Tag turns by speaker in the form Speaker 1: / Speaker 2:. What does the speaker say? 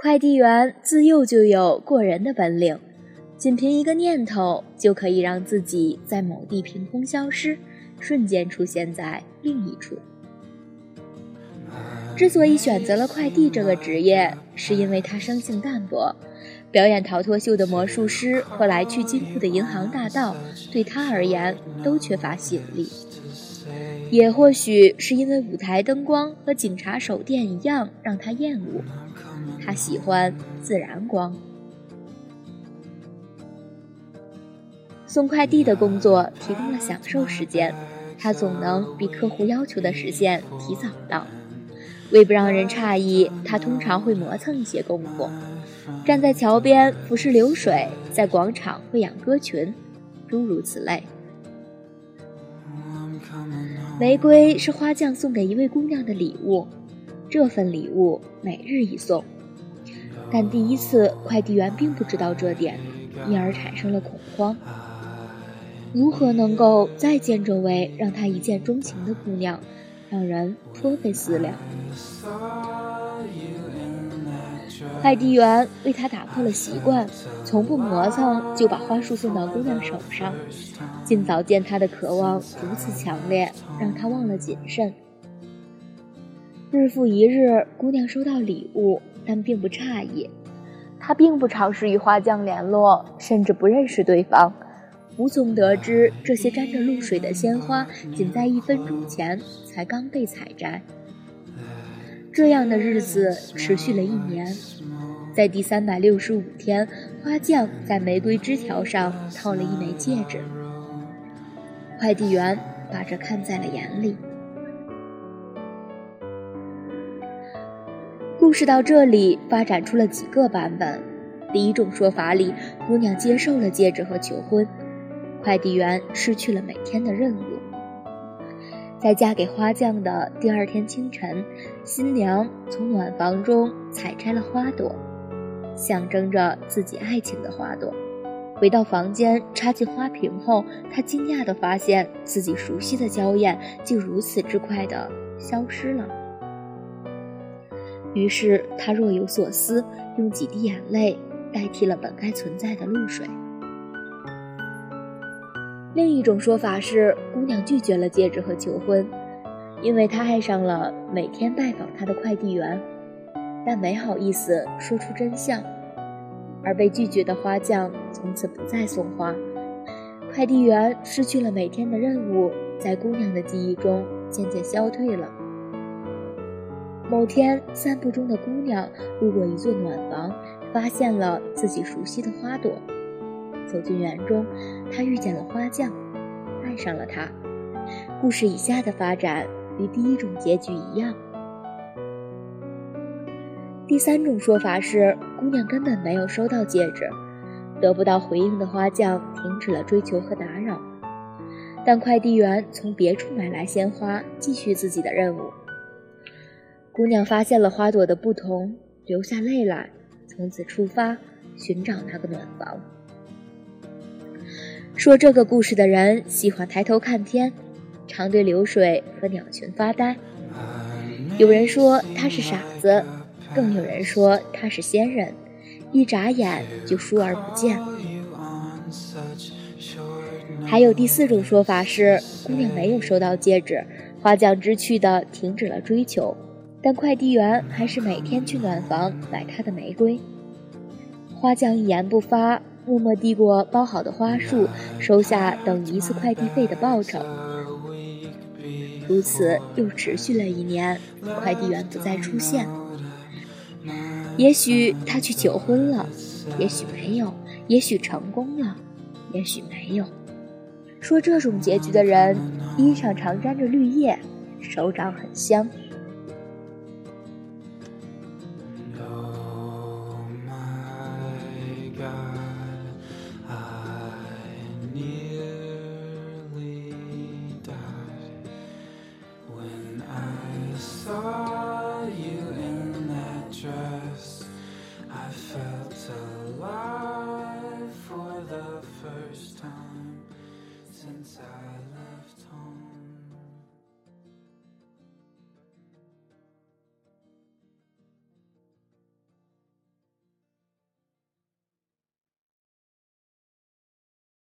Speaker 1: 快递员自幼就有过人的本领，仅凭一个念头就可以让自己在某地凭空消失，瞬间出现在另一处。之所以选择了快递这个职业，是因为他生性淡泊，表演逃脱秀的魔术师和来去金库的银行大盗对他而言都缺乏吸引力。也或许是因为舞台灯光和警察手电一样让他厌恶，他喜欢自然光。送快递的工作提供了享受时间，他总能比客户要求的时限提早到。为不让人诧异，他通常会磨蹭一些功夫，站在桥边俯视流水，在广场喂养鸽群，诸如此类。玫瑰是花匠送给一位姑娘的礼物，这份礼物每日一送，但第一次快递员并不知道这点，因而产生了恐慌。如何能够再见这位让他一见钟情的姑娘？让人颇费思量。快递员为他打破了习惯，从不磨蹭就把花束送到姑娘手上。尽早见她的渴望如此强烈，让他忘了谨慎。日复一日，姑娘收到礼物，但并不诧异。她并不尝试与花匠联络，甚至不认识对方。无从得知，这些沾着露水的鲜花，仅在一分钟前才刚被采摘。这样的日子持续了一年，在第三百六十五天，花匠在玫瑰枝条上套了一枚戒指。快递员把这看在了眼里。故事到这里发展出了几个版本。第一种说法里，姑娘接受了戒指和求婚。快递员失去了每天的任务。在嫁给花匠的第二天清晨，新娘从暖房中采摘了花朵，象征着自己爱情的花朵。回到房间，插进花瓶后，她惊讶地发现自己熟悉的娇艳竟如此之快地消失了。于是她若有所思，用几滴眼泪代替了本该存在的露水。另一种说法是，姑娘拒绝了戒指和求婚，因为她爱上了每天拜访她的快递员，但没好意思说出真相。而被拒绝的花匠从此不再送花，快递员失去了每天的任务，在姑娘的记忆中渐渐消退了。某天，散步中的姑娘路过一座暖房，发现了自己熟悉的花朵。走进园中，他遇见了花匠，爱上了他。故事以下的发展与第一种结局一样。第三种说法是，姑娘根本没有收到戒指，得不到回应的花匠停止了追求和打扰，但快递员从别处买来鲜花，继续自己的任务。姑娘发现了花朵的不同，流下泪来，从此出发寻找那个暖房。说这个故事的人喜欢抬头看天，常对流水和鸟群发呆。有人说他是傻子，更有人说他是仙人，一眨眼就疏而不见。还有第四种说法是，姑娘没有收到戒指，花匠知趣的停止了追求，但快递员还是每天去暖房买她的玫瑰。花匠一言不发。默默递过包好的花束，收下等一次快递费的报酬。如此又持续了一年，快递员不再出现。也许他去求婚了，也许没有，也许成功了，也许没有。说这种结局的人，衣裳常沾着绿叶，手掌很香。